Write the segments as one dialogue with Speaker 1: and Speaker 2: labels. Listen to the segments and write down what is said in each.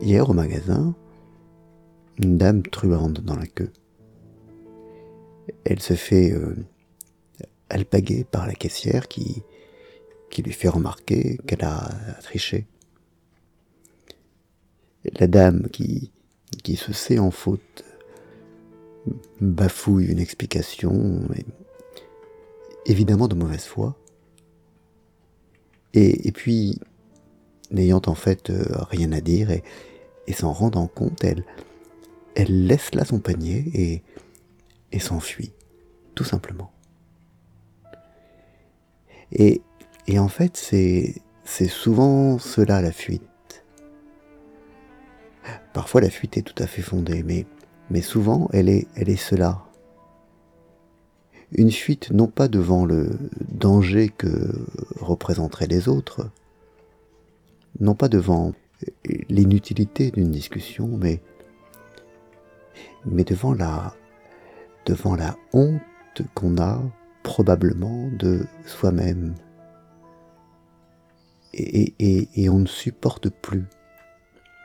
Speaker 1: Hier au magasin, une dame truande dans la queue. Elle se fait euh, alpaguer par la caissière qui, qui lui fait remarquer qu'elle a triché. La dame qui, qui se sait en faute bafouille une explication, évidemment de mauvaise foi. Et, et puis, n'ayant en fait euh, rien à dire et, s'en rendant compte, elle, laisse là son panier et, s'enfuit, tout simplement. Et, en fait, c'est, c'est souvent cela la fuite. Parfois la fuite est tout à fait fondée, mais, mais souvent elle est, elle est cela. Une fuite non pas devant le danger que représenteraient les autres, non pas devant l'inutilité d'une discussion, mais, devant la, honte qu'on a probablement de soi-même. Et, on ne supporte plus.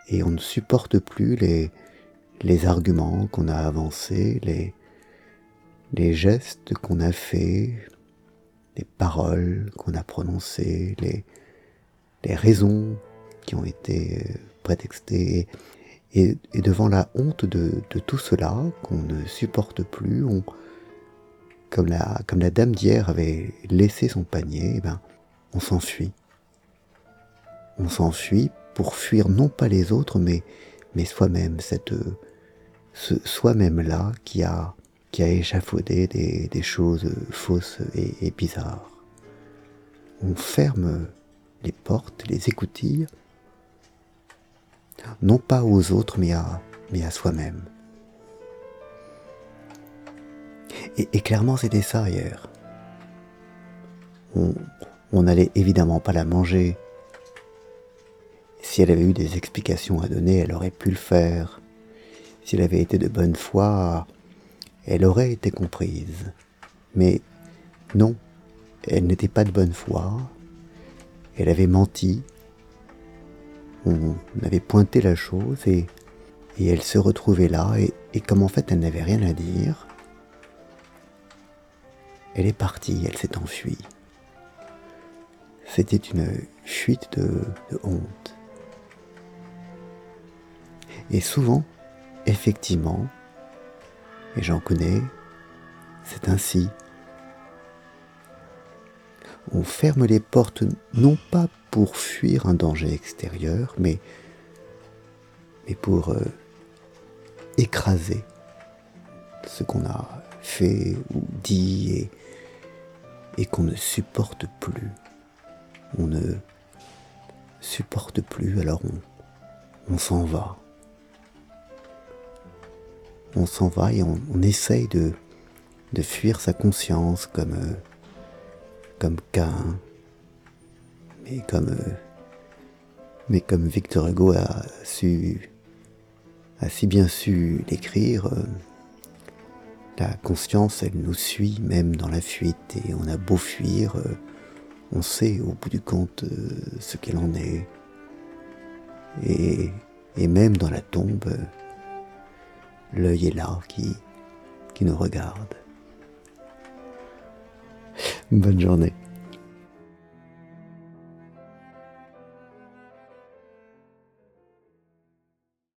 Speaker 1: Et on ne supporte plus les, les arguments qu'on a avancés, les, les gestes qu'on a faits, les paroles qu'on a prononcées, les, les raisons qui ont été euh, prétextées. Et, devant la honte de, tout cela, qu'on ne supporte plus, on, comme, la, comme la dame d'hier avait laissé son panier, eh ben, on s'enfuit. On s'enfuit pour fuir non pas les autres, mais, mais soi-même, cette, ce soi-même-là qui a, qui a échafaudé des, des choses fausses et bizarres. On ferme les portes, les écoutilles, non pas aux autres, mais à, soi-même. Et, et clairement, c'était ça hier. On n'allait évidemment pas la manger. Si elle avait eu des explications à donner, elle aurait pu le faire. Si elle avait été de bonne foi, elle aurait été comprise. Mais non, elle n'était pas de bonne foi. Elle avait menti, on avait pointé la chose et, elle se retrouvait là et, comme en fait elle n'avait rien à dire, elle est partie, elle s'est enfuie. C'était une fuite de honte. Et souvent, effectivement, et j'en connais, c'est ainsi. On ferme les portes non pas pour fuir un danger extérieur, mais, pour euh, écraser ce qu'on a fait ou dit et, qu'on ne supporte plus. On ne supporte plus, alors on, on s'en va. On s'en va et on, essaye de, de fuir sa conscience comme, euh, comme Cain mais comme, euh, mais comme Victor Hugo a su, a si bien su l'écrire, euh, la conscience, elle nous suit même dans la fuite et on a beau fuir, euh, on sait au bout du compte ce qu'elle en est. Et, et même dans la tombe, l'œil est là qui nous regarde. Bonne journée.